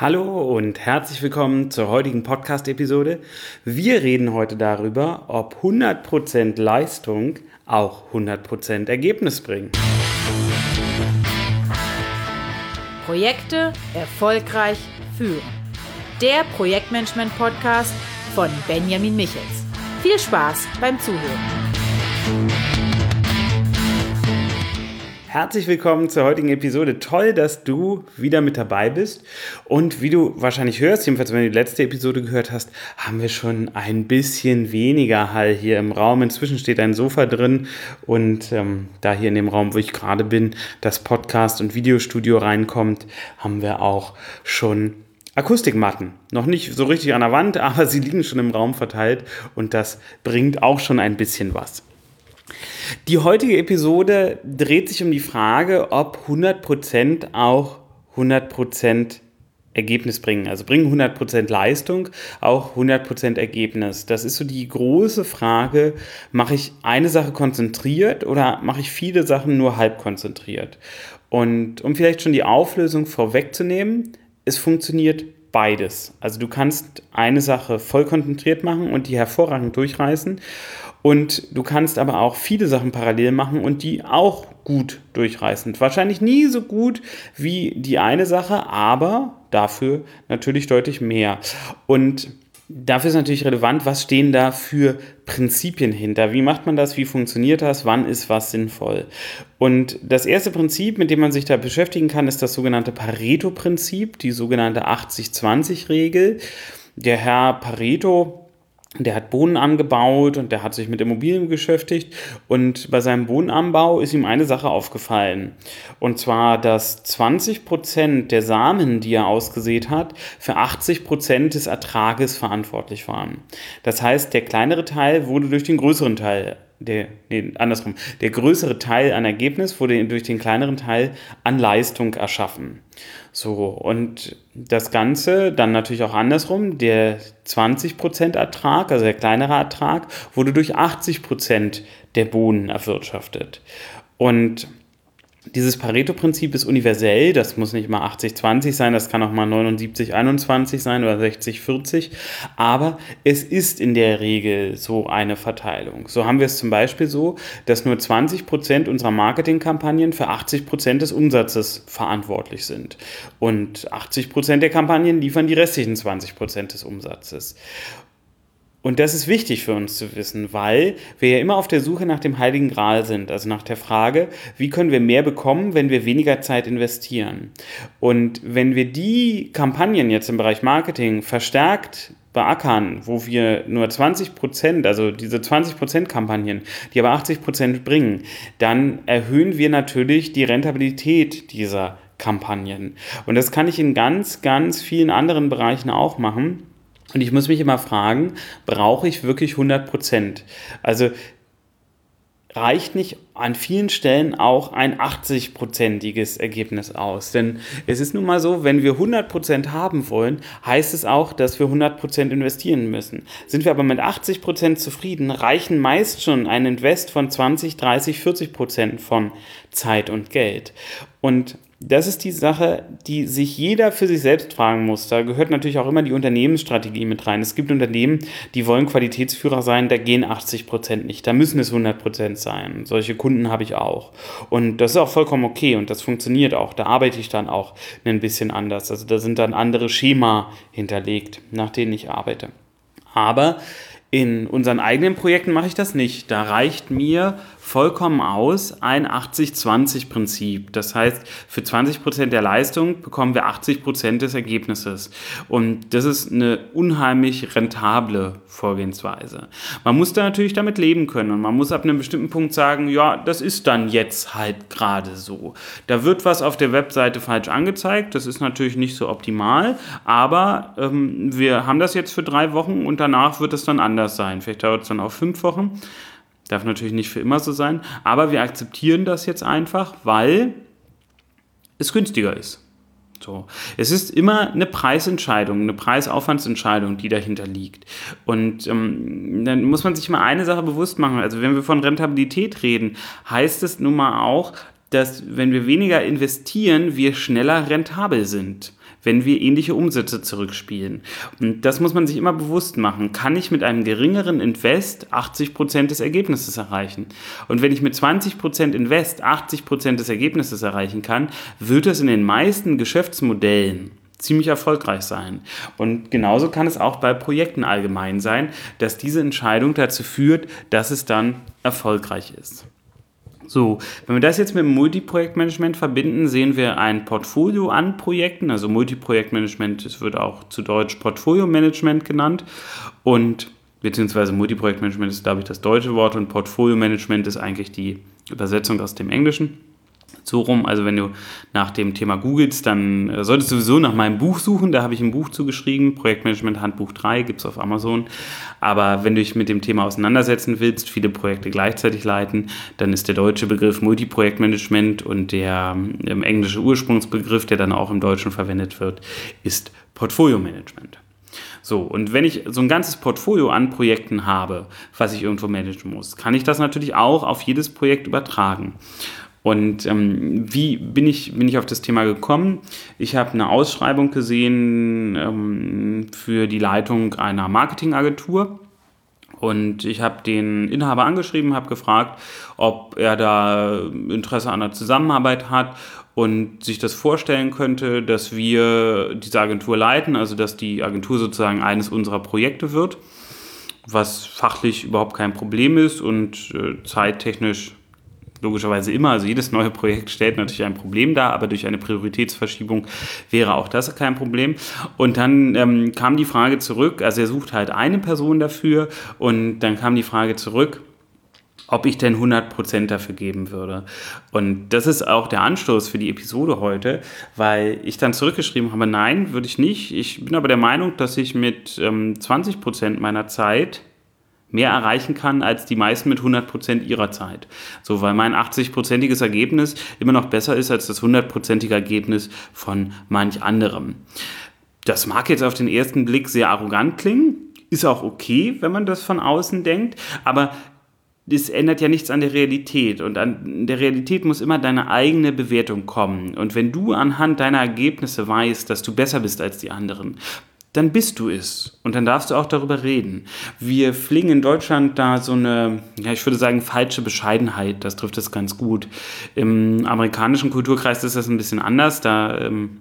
Hallo und herzlich willkommen zur heutigen Podcast-Episode. Wir reden heute darüber, ob 100% Leistung auch 100% Ergebnis bringen. Projekte erfolgreich führen. Der Projektmanagement-Podcast von Benjamin Michels. Viel Spaß beim Zuhören. Herzlich willkommen zur heutigen Episode. Toll, dass du wieder mit dabei bist. Und wie du wahrscheinlich hörst, jedenfalls wenn du die letzte Episode gehört hast, haben wir schon ein bisschen weniger Hall hier im Raum. Inzwischen steht ein Sofa drin und ähm, da hier in dem Raum, wo ich gerade bin, das Podcast- und Videostudio reinkommt, haben wir auch schon Akustikmatten. Noch nicht so richtig an der Wand, aber sie liegen schon im Raum verteilt und das bringt auch schon ein bisschen was. Die heutige Episode dreht sich um die Frage, ob 100% auch 100% Ergebnis bringen. Also bringen 100% Leistung, auch 100% Ergebnis. Das ist so die große Frage, mache ich eine Sache konzentriert oder mache ich viele Sachen nur halb konzentriert? Und um vielleicht schon die Auflösung vorwegzunehmen, es funktioniert beides. Also du kannst eine Sache voll konzentriert machen und die hervorragend durchreißen und du kannst aber auch viele Sachen parallel machen und die auch gut durchreißen. Wahrscheinlich nie so gut wie die eine Sache, aber dafür natürlich deutlich mehr. Und dafür ist natürlich relevant, was stehen da für Prinzipien hinter? Wie macht man das? Wie funktioniert das? Wann ist was sinnvoll? Und das erste Prinzip, mit dem man sich da beschäftigen kann, ist das sogenannte Pareto-Prinzip, die sogenannte 80-20-Regel. Der Herr Pareto der hat Bohnen angebaut und der hat sich mit Immobilien beschäftigt. Und bei seinem Bohnenanbau ist ihm eine Sache aufgefallen. Und zwar, dass 20 Prozent der Samen, die er ausgesät hat, für 80 Prozent des Ertrages verantwortlich waren. Das heißt, der kleinere Teil wurde durch den größeren Teil der, nee, andersrum, der größere Teil an Ergebnis wurde durch den kleineren Teil an Leistung erschaffen. So, und das Ganze dann natürlich auch andersrum, der 20% Ertrag, also der kleinere Ertrag, wurde durch 80% der Bohnen erwirtschaftet. Und dieses Pareto-Prinzip ist universell, das muss nicht mal 80-20 sein, das kann auch mal 79-21 sein oder 60-40, aber es ist in der Regel so eine Verteilung. So haben wir es zum Beispiel so, dass nur 20% unserer Marketingkampagnen für 80% des Umsatzes verantwortlich sind und 80% der Kampagnen liefern die restlichen 20% des Umsatzes. Und das ist wichtig für uns zu wissen, weil wir ja immer auf der Suche nach dem Heiligen Gral sind, also nach der Frage, wie können wir mehr bekommen, wenn wir weniger Zeit investieren. Und wenn wir die Kampagnen jetzt im Bereich Marketing verstärkt beackern, wo wir nur 20 Prozent, also diese 20 Prozent Kampagnen, die aber 80 Prozent bringen, dann erhöhen wir natürlich die Rentabilität dieser Kampagnen. Und das kann ich in ganz, ganz vielen anderen Bereichen auch machen. Und ich muss mich immer fragen, brauche ich wirklich 100 Prozent? Also reicht nicht an vielen Stellen auch ein 80-prozentiges Ergebnis aus. Denn es ist nun mal so, wenn wir 100 Prozent haben wollen, heißt es auch, dass wir 100 Prozent investieren müssen. Sind wir aber mit 80 Prozent zufrieden, reichen meist schon ein Invest von 20, 30, 40 Prozent von Zeit und Geld. Und das ist die Sache, die sich jeder für sich selbst fragen muss. Da gehört natürlich auch immer die Unternehmensstrategie mit rein. Es gibt Unternehmen, die wollen Qualitätsführer sein, da gehen 80 Prozent nicht. Da müssen es 100 Prozent sein. Solche Kunden habe ich auch. Und das ist auch vollkommen okay und das funktioniert auch. Da arbeite ich dann auch ein bisschen anders. Also da sind dann andere Schema hinterlegt, nach denen ich arbeite. Aber in unseren eigenen Projekten mache ich das nicht. Da reicht mir vollkommen aus ein 80-20-Prinzip. Das heißt, für 20% der Leistung bekommen wir 80% des Ergebnisses. Und das ist eine unheimlich rentable Vorgehensweise. Man muss da natürlich damit leben können und man muss ab einem bestimmten Punkt sagen, ja, das ist dann jetzt halt gerade so. Da wird was auf der Webseite falsch angezeigt, das ist natürlich nicht so optimal, aber ähm, wir haben das jetzt für drei Wochen und danach wird es dann anders sein. Vielleicht dauert es dann auch fünf Wochen. Darf natürlich nicht für immer so sein, aber wir akzeptieren das jetzt einfach, weil es günstiger ist. So. Es ist immer eine Preisentscheidung, eine Preisaufwandsentscheidung, die dahinter liegt. Und ähm, dann muss man sich mal eine Sache bewusst machen. Also wenn wir von Rentabilität reden, heißt es nun mal auch, dass wenn wir weniger investieren, wir schneller rentabel sind. Wenn wir ähnliche Umsätze zurückspielen. Und das muss man sich immer bewusst machen. Kann ich mit einem geringeren Invest 80% des Ergebnisses erreichen? Und wenn ich mit 20% Invest 80% des Ergebnisses erreichen kann, wird es in den meisten Geschäftsmodellen ziemlich erfolgreich sein. Und genauso kann es auch bei Projekten allgemein sein, dass diese Entscheidung dazu führt, dass es dann erfolgreich ist. So, wenn wir das jetzt mit dem Multiprojektmanagement verbinden, sehen wir ein Portfolio an Projekten, also Multiprojektmanagement, es wird auch zu Deutsch Portfolio-Management genannt. Und beziehungsweise Multiprojektmanagement ist, glaube ich, das deutsche Wort. Und Portfolio-Management ist eigentlich die Übersetzung aus dem Englischen so rum. Also wenn du nach dem Thema googelst, dann äh, solltest du sowieso nach meinem Buch suchen. Da habe ich ein Buch zugeschrieben, Projektmanagement Handbuch 3, gibt es auf Amazon. Aber wenn du dich mit dem Thema auseinandersetzen willst, viele Projekte gleichzeitig leiten, dann ist der deutsche Begriff Multiprojektmanagement und der ähm, englische Ursprungsbegriff, der dann auch im Deutschen verwendet wird, ist Portfolio-Management. So, und wenn ich so ein ganzes Portfolio an Projekten habe, was ich irgendwo managen muss, kann ich das natürlich auch auf jedes Projekt übertragen. Und ähm, wie bin ich, bin ich auf das Thema gekommen? Ich habe eine Ausschreibung gesehen ähm, für die Leitung einer Marketingagentur. Und ich habe den Inhaber angeschrieben, habe gefragt, ob er da Interesse an einer Zusammenarbeit hat und sich das vorstellen könnte, dass wir diese Agentur leiten, also dass die Agentur sozusagen eines unserer Projekte wird, was fachlich überhaupt kein Problem ist und äh, zeittechnisch logischerweise immer. Also jedes neue Projekt stellt natürlich ein Problem dar, aber durch eine Prioritätsverschiebung wäre auch das kein Problem. Und dann ähm, kam die Frage zurück, also er sucht halt eine Person dafür und dann kam die Frage zurück, ob ich denn 100% dafür geben würde. Und das ist auch der Anstoß für die Episode heute, weil ich dann zurückgeschrieben habe, nein, würde ich nicht. Ich bin aber der Meinung, dass ich mit ähm, 20% meiner Zeit mehr erreichen kann als die meisten mit 100% ihrer Zeit. So, weil mein 80%iges Ergebnis immer noch besser ist als das 100%ige Ergebnis von manch anderem. Das mag jetzt auf den ersten Blick sehr arrogant klingen, ist auch okay, wenn man das von außen denkt, aber das ändert ja nichts an der Realität. Und an der Realität muss immer deine eigene Bewertung kommen. Und wenn du anhand deiner Ergebnisse weißt, dass du besser bist als die anderen, dann bist du es. Und dann darfst du auch darüber reden. Wir pflegen in Deutschland da so eine, ja, ich würde sagen, falsche Bescheidenheit. Das trifft es ganz gut. Im amerikanischen Kulturkreis ist das ein bisschen anders. Da ähm,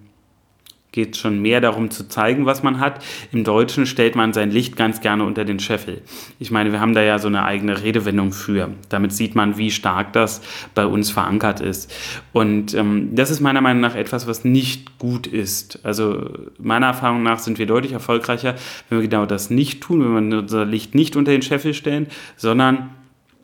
geht schon mehr darum zu zeigen, was man hat. Im Deutschen stellt man sein Licht ganz gerne unter den Scheffel. Ich meine, wir haben da ja so eine eigene Redewendung für. Damit sieht man, wie stark das bei uns verankert ist. Und ähm, das ist meiner Meinung nach etwas, was nicht gut ist. Also meiner Erfahrung nach sind wir deutlich erfolgreicher, wenn wir genau das nicht tun, wenn wir unser Licht nicht unter den Scheffel stellen, sondern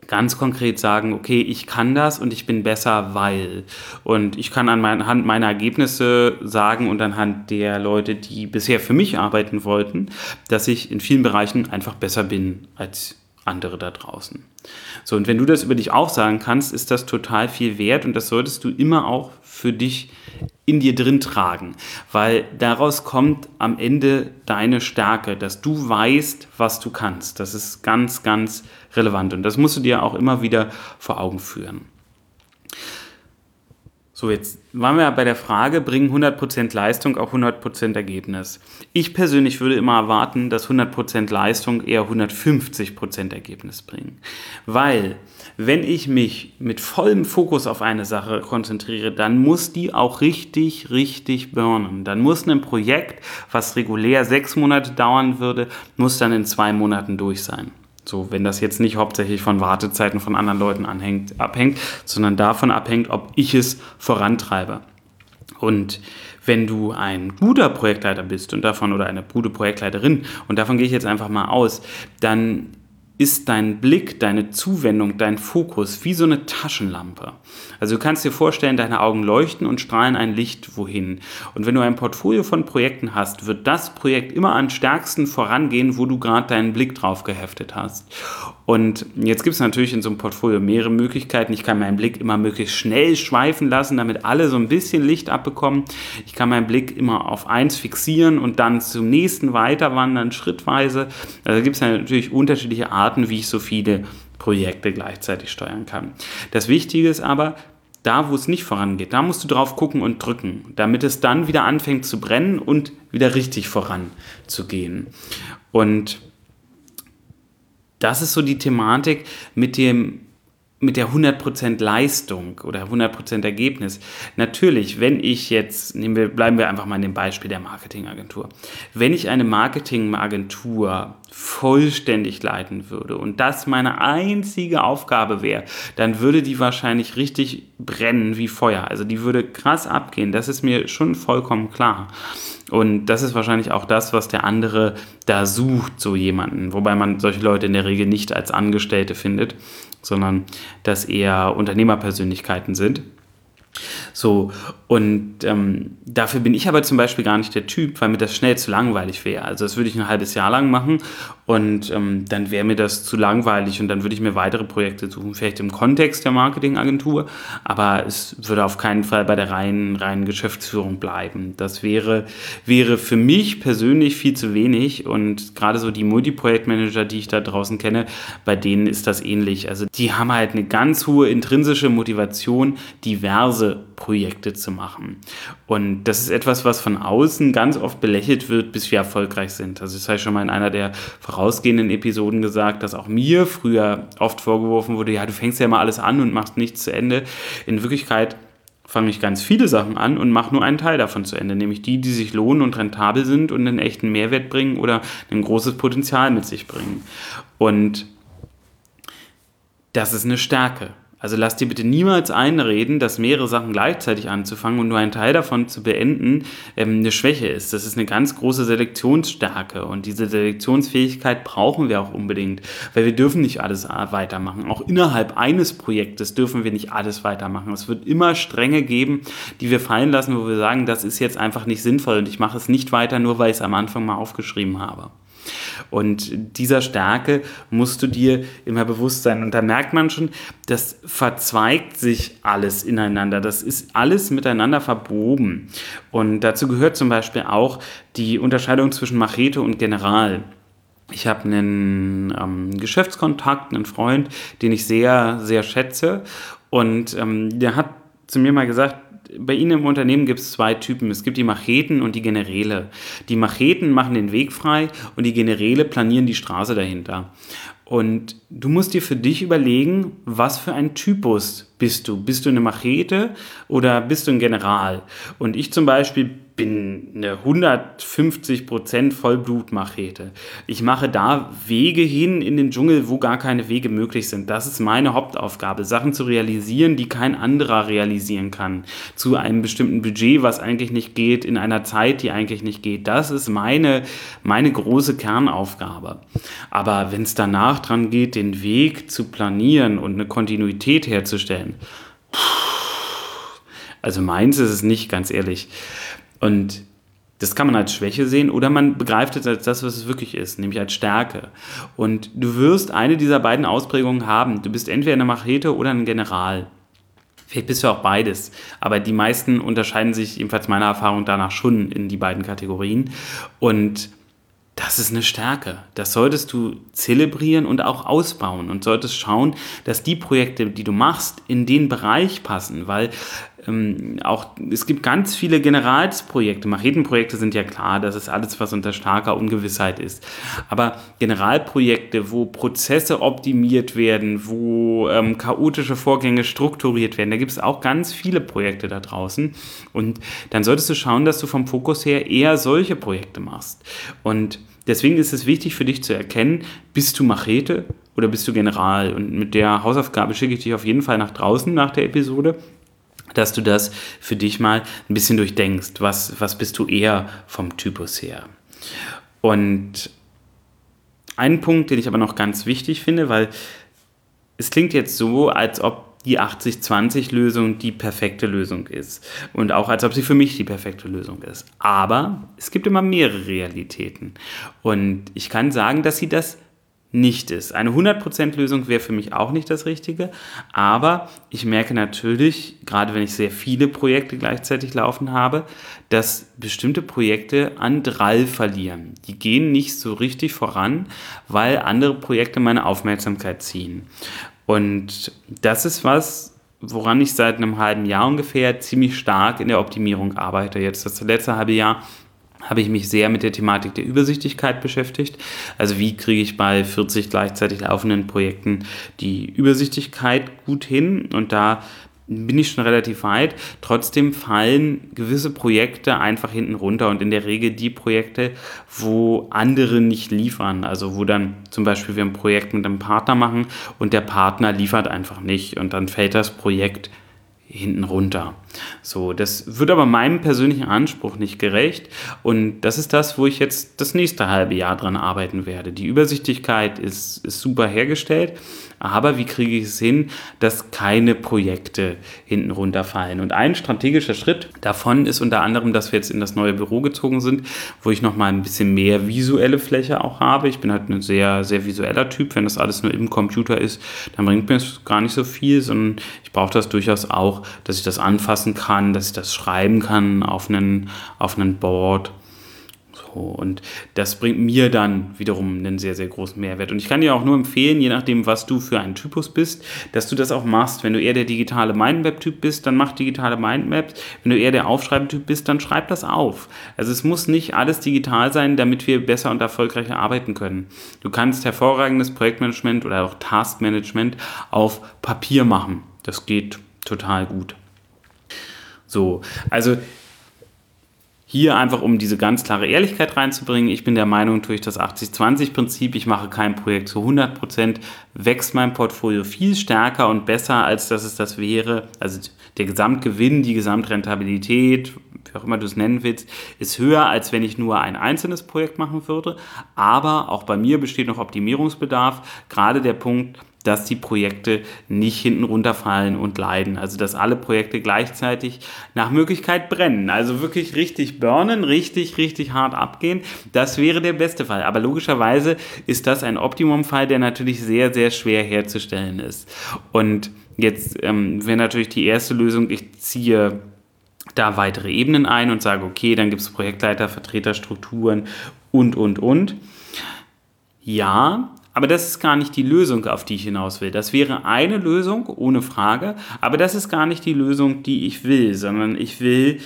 ganz konkret sagen, okay, ich kann das und ich bin besser, weil. Und ich kann anhand meiner Ergebnisse sagen und anhand der Leute, die bisher für mich arbeiten wollten, dass ich in vielen Bereichen einfach besser bin als andere da draußen. So, und wenn du das über dich auch sagen kannst, ist das total viel wert und das solltest du immer auch für dich in dir drin tragen, weil daraus kommt am Ende deine Stärke, dass du weißt, was du kannst. Das ist ganz, ganz relevant und das musst du dir auch immer wieder vor Augen führen. So, jetzt waren wir bei der Frage, bringen 100% Leistung auch 100% Ergebnis? Ich persönlich würde immer erwarten, dass 100% Leistung eher 150% Ergebnis bringen. Weil, wenn ich mich mit vollem Fokus auf eine Sache konzentriere, dann muss die auch richtig, richtig burnen. Dann muss ein Projekt, was regulär sechs Monate dauern würde, muss dann in zwei Monaten durch sein. So, wenn das jetzt nicht hauptsächlich von Wartezeiten von anderen Leuten anhängt, abhängt, sondern davon abhängt, ob ich es vorantreibe. Und wenn du ein guter Projektleiter bist und davon oder eine gute Projektleiterin und davon gehe ich jetzt einfach mal aus, dann ist dein Blick, deine Zuwendung, dein Fokus wie so eine Taschenlampe. Also du kannst dir vorstellen, deine Augen leuchten und strahlen ein Licht wohin. Und wenn du ein Portfolio von Projekten hast, wird das Projekt immer am stärksten vorangehen, wo du gerade deinen Blick drauf geheftet hast. Und jetzt gibt es natürlich in so einem Portfolio mehrere Möglichkeiten. Ich kann meinen Blick immer möglichst schnell schweifen lassen, damit alle so ein bisschen Licht abbekommen. Ich kann meinen Blick immer auf eins fixieren und dann zum nächsten weiterwandern, schrittweise. Also gibt es natürlich unterschiedliche Arten, wie ich so viele Projekte gleichzeitig steuern kann. Das Wichtige ist aber, da wo es nicht vorangeht, da musst du drauf gucken und drücken, damit es dann wieder anfängt zu brennen und wieder richtig voranzugehen. Und das ist so die Thematik mit dem mit der 100% Leistung oder 100% Ergebnis. Natürlich, wenn ich jetzt, nehmen wir, bleiben wir einfach mal in dem Beispiel der Marketingagentur. Wenn ich eine Marketingagentur vollständig leiten würde und das meine einzige Aufgabe wäre, dann würde die wahrscheinlich richtig brennen wie Feuer. Also die würde krass abgehen. Das ist mir schon vollkommen klar. Und das ist wahrscheinlich auch das, was der andere da sucht, so jemanden. Wobei man solche Leute in der Regel nicht als Angestellte findet, sondern dass eher Unternehmerpersönlichkeiten sind. So, und ähm, dafür bin ich aber zum Beispiel gar nicht der Typ, weil mir das schnell zu langweilig wäre. Also das würde ich ein halbes Jahr lang machen und ähm, dann wäre mir das zu langweilig und dann würde ich mir weitere Projekte suchen, vielleicht im Kontext der Marketingagentur, aber es würde auf keinen Fall bei der reinen, reinen Geschäftsführung bleiben. Das wäre, wäre für mich persönlich viel zu wenig und gerade so die Multiprojektmanager, die ich da draußen kenne, bei denen ist das ähnlich. Also die haben halt eine ganz hohe intrinsische Motivation, diverse Projekte zu machen. Und das ist etwas, was von außen ganz oft belächelt wird, bis wir erfolgreich sind. Also das habe ich schon mal in einer der vorausgehenden Episoden gesagt, dass auch mir früher oft vorgeworfen wurde, ja, du fängst ja mal alles an und machst nichts zu Ende. In Wirklichkeit fange ich ganz viele Sachen an und mache nur einen Teil davon zu Ende, nämlich die, die sich lohnen und rentabel sind und einen echten Mehrwert bringen oder ein großes Potenzial mit sich bringen. Und das ist eine Stärke. Also lass dir bitte niemals einreden, dass mehrere Sachen gleichzeitig anzufangen und nur ein Teil davon zu beenden ähm, eine Schwäche ist. Das ist eine ganz große Selektionsstärke und diese Selektionsfähigkeit brauchen wir auch unbedingt, weil wir dürfen nicht alles weitermachen. Auch innerhalb eines Projektes dürfen wir nicht alles weitermachen. Es wird immer Stränge geben, die wir fallen lassen, wo wir sagen, das ist jetzt einfach nicht sinnvoll und ich mache es nicht weiter, nur weil ich es am Anfang mal aufgeschrieben habe. Und dieser Stärke musst du dir immer bewusst sein. Und da merkt man schon, das verzweigt sich alles ineinander. Das ist alles miteinander verbogen. Und dazu gehört zum Beispiel auch die Unterscheidung zwischen Machete und General. Ich habe einen ähm, Geschäftskontakt, einen Freund, den ich sehr, sehr schätze. Und ähm, der hat zu mir mal gesagt, bei Ihnen im Unternehmen gibt es zwei Typen. Es gibt die Macheten und die Generäle. Die Macheten machen den Weg frei und die Generäle planieren die Straße dahinter. Und du musst dir für dich überlegen, was für ein Typus bist du? Bist du eine Machete oder bist du ein General? Und ich zum Beispiel bin eine 150% Vollblutmachete. Ich mache da Wege hin in den Dschungel, wo gar keine Wege möglich sind. Das ist meine Hauptaufgabe, Sachen zu realisieren, die kein anderer realisieren kann. Zu einem bestimmten Budget, was eigentlich nicht geht, in einer Zeit, die eigentlich nicht geht. Das ist meine, meine große Kernaufgabe. Aber wenn es danach dran geht, den Weg zu planieren und eine Kontinuität herzustellen, also meins ist es nicht, ganz ehrlich. Und das kann man als Schwäche sehen oder man begreift es als das, was es wirklich ist, nämlich als Stärke. Und du wirst eine dieser beiden Ausprägungen haben. Du bist entweder eine Machete oder ein General. Vielleicht bist du auch beides. Aber die meisten unterscheiden sich, jedenfalls meiner Erfahrung danach, schon in die beiden Kategorien. Und das ist eine Stärke. Das solltest du zelebrieren und auch ausbauen und solltest schauen, dass die Projekte, die du machst, in den Bereich passen, weil ähm, auch es gibt ganz viele Generalsprojekte. Machetenprojekte sind ja klar, das ist alles, was unter starker Ungewissheit ist. Aber Generalprojekte, wo Prozesse optimiert werden, wo ähm, chaotische Vorgänge strukturiert werden, da gibt es auch ganz viele Projekte da draußen. Und dann solltest du schauen, dass du vom Fokus her eher solche Projekte machst. Und Deswegen ist es wichtig für dich zu erkennen, bist du Machete oder bist du General? Und mit der Hausaufgabe schicke ich dich auf jeden Fall nach draußen nach der Episode, dass du das für dich mal ein bisschen durchdenkst. Was, was bist du eher vom Typus her? Und ein Punkt, den ich aber noch ganz wichtig finde, weil es klingt jetzt so, als ob die 80-20-Lösung die perfekte Lösung ist. Und auch als ob sie für mich die perfekte Lösung ist. Aber es gibt immer mehrere Realitäten. Und ich kann sagen, dass sie das nicht ist. Eine 100% Lösung wäre für mich auch nicht das Richtige, aber ich merke natürlich, gerade wenn ich sehr viele Projekte gleichzeitig laufen habe, dass bestimmte Projekte an Drall verlieren. Die gehen nicht so richtig voran, weil andere Projekte meine Aufmerksamkeit ziehen. Und das ist was, woran ich seit einem halben Jahr ungefähr ziemlich stark in der Optimierung arbeite. Jetzt das letzte halbe Jahr habe ich mich sehr mit der Thematik der Übersichtlichkeit beschäftigt. Also wie kriege ich bei 40 gleichzeitig laufenden Projekten die Übersichtlichkeit gut hin? Und da bin ich schon relativ weit. Trotzdem fallen gewisse Projekte einfach hinten runter und in der Regel die Projekte, wo andere nicht liefern. Also wo dann zum Beispiel wir ein Projekt mit einem Partner machen und der Partner liefert einfach nicht und dann fällt das Projekt hinten runter. So, das wird aber meinem persönlichen Anspruch nicht gerecht und das ist das, wo ich jetzt das nächste halbe Jahr dran arbeiten werde. Die Übersichtlichkeit ist, ist super hergestellt, aber wie kriege ich es hin, dass keine Projekte hinten runterfallen? Und ein strategischer Schritt davon ist unter anderem, dass wir jetzt in das neue Büro gezogen sind, wo ich nochmal ein bisschen mehr visuelle Fläche auch habe. Ich bin halt ein sehr, sehr visueller Typ. Wenn das alles nur im Computer ist, dann bringt mir es gar nicht so viel, sondern ich brauche das durchaus auch, dass ich das anfassen kann, dass ich das schreiben kann auf einen, auf einen Board. Und das bringt mir dann wiederum einen sehr, sehr großen Mehrwert. Und ich kann dir auch nur empfehlen, je nachdem, was du für ein Typus bist, dass du das auch machst. Wenn du eher der digitale Mindmap-Typ bist, dann mach digitale Mindmaps. Wenn du eher der Aufschreibetyp bist, dann schreib das auf. Also es muss nicht alles digital sein, damit wir besser und erfolgreicher arbeiten können. Du kannst hervorragendes Projektmanagement oder auch Taskmanagement auf Papier machen. Das geht total gut. So, also hier einfach, um diese ganz klare Ehrlichkeit reinzubringen, ich bin der Meinung, durch das 80-20-Prinzip, ich mache kein Projekt zu 100%, wächst mein Portfolio viel stärker und besser, als dass es das wäre. Also der Gesamtgewinn, die Gesamtrentabilität, wie auch immer du es nennen willst, ist höher, als wenn ich nur ein einzelnes Projekt machen würde. Aber auch bei mir besteht noch Optimierungsbedarf. Gerade der Punkt, dass die Projekte nicht hinten runterfallen und leiden. Also dass alle Projekte gleichzeitig nach Möglichkeit brennen. Also wirklich richtig burnen, richtig, richtig hart abgehen. Das wäre der beste Fall. Aber logischerweise ist das ein Optimumfall, der natürlich sehr, sehr schwer herzustellen ist. Und jetzt ähm, wäre natürlich die erste Lösung, ich ziehe da weitere Ebenen ein und sage, okay, dann gibt es Projektleiter, Vertreterstrukturen und, und, und. Ja, aber das ist gar nicht die Lösung, auf die ich hinaus will. Das wäre eine Lösung, ohne Frage, aber das ist gar nicht die Lösung, die ich will, sondern ich will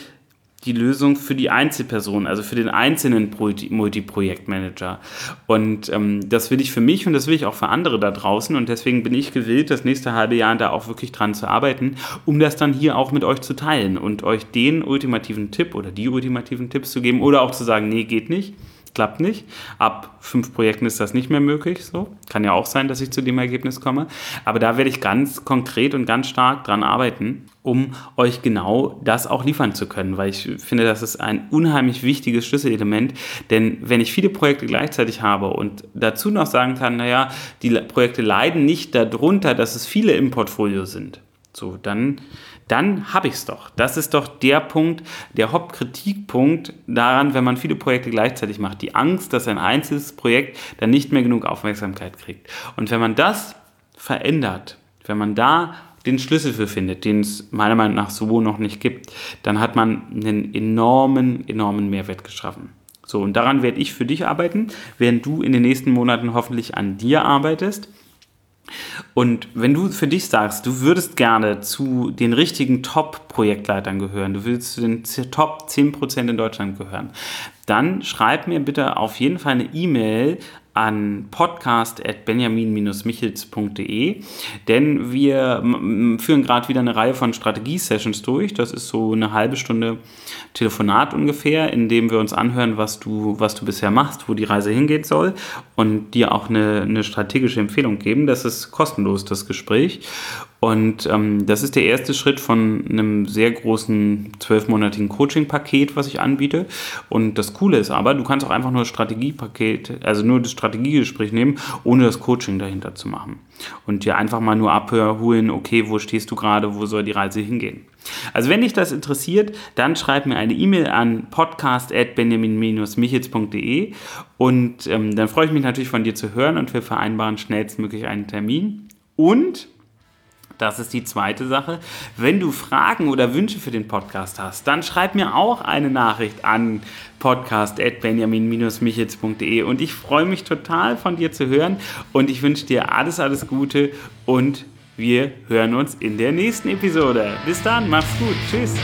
die Lösung für die Einzelperson, also für den einzelnen Multiprojektmanager. Und ähm, das will ich für mich und das will ich auch für andere da draußen. Und deswegen bin ich gewillt, das nächste halbe Jahr da auch wirklich dran zu arbeiten, um das dann hier auch mit euch zu teilen und euch den ultimativen Tipp oder die ultimativen Tipps zu geben oder auch zu sagen, nee, geht nicht klappt nicht. Ab fünf Projekten ist das nicht mehr möglich. So kann ja auch sein, dass ich zu dem Ergebnis komme. Aber da werde ich ganz konkret und ganz stark dran arbeiten, um euch genau das auch liefern zu können, weil ich finde, das ist ein unheimlich wichtiges Schlüsselelement. Denn wenn ich viele Projekte gleichzeitig habe und dazu noch sagen kann, naja, die Projekte leiden nicht darunter, dass es viele im Portfolio sind. So, dann dann habe ich es doch. Das ist doch der Punkt, der Hauptkritikpunkt daran, wenn man viele Projekte gleichzeitig macht. Die Angst, dass ein einzelnes Projekt dann nicht mehr genug Aufmerksamkeit kriegt. Und wenn man das verändert, wenn man da den Schlüssel für findet, den es meiner Meinung nach so noch nicht gibt, dann hat man einen enormen, enormen Mehrwert geschaffen. So, und daran werde ich für dich arbeiten, während du in den nächsten Monaten hoffentlich an dir arbeitest. Und wenn du für dich sagst, du würdest gerne zu den richtigen Top-Projektleitern gehören, du willst zu den Top 10% in Deutschland gehören, dann schreib mir bitte auf jeden Fall eine E-Mail an podcast.benjamin-michels.de, denn wir führen gerade wieder eine Reihe von Strategie-Sessions durch. Das ist so eine halbe Stunde Telefonat ungefähr, in dem wir uns anhören, was du, was du bisher machst, wo die Reise hingehen soll und dir auch eine, eine strategische Empfehlung geben. Das ist kostenlos, das Gespräch. Und ähm, das ist der erste Schritt von einem sehr großen zwölfmonatigen Coaching-Paket, was ich anbiete. Und das Coole ist aber, du kannst auch einfach nur das Strategiepaket, also nur das Strategiegespräch nehmen, ohne das Coaching dahinter zu machen. Und dir einfach mal nur abholen, okay, wo stehst du gerade, wo soll die Reise hingehen. Also wenn dich das interessiert, dann schreib mir eine E-Mail an podcast.benjamin-michels.de und ähm, dann freue ich mich natürlich von dir zu hören und wir vereinbaren schnellstmöglich einen Termin. Und das ist die zweite Sache. Wenn du Fragen oder Wünsche für den Podcast hast, dann schreib mir auch eine Nachricht an podcast.benjamin-michels.de und ich freue mich total von dir zu hören und ich wünsche dir alles, alles Gute und Wir hören uns in der nächsten Episode. Bis dann, mach's gut. Tschüss.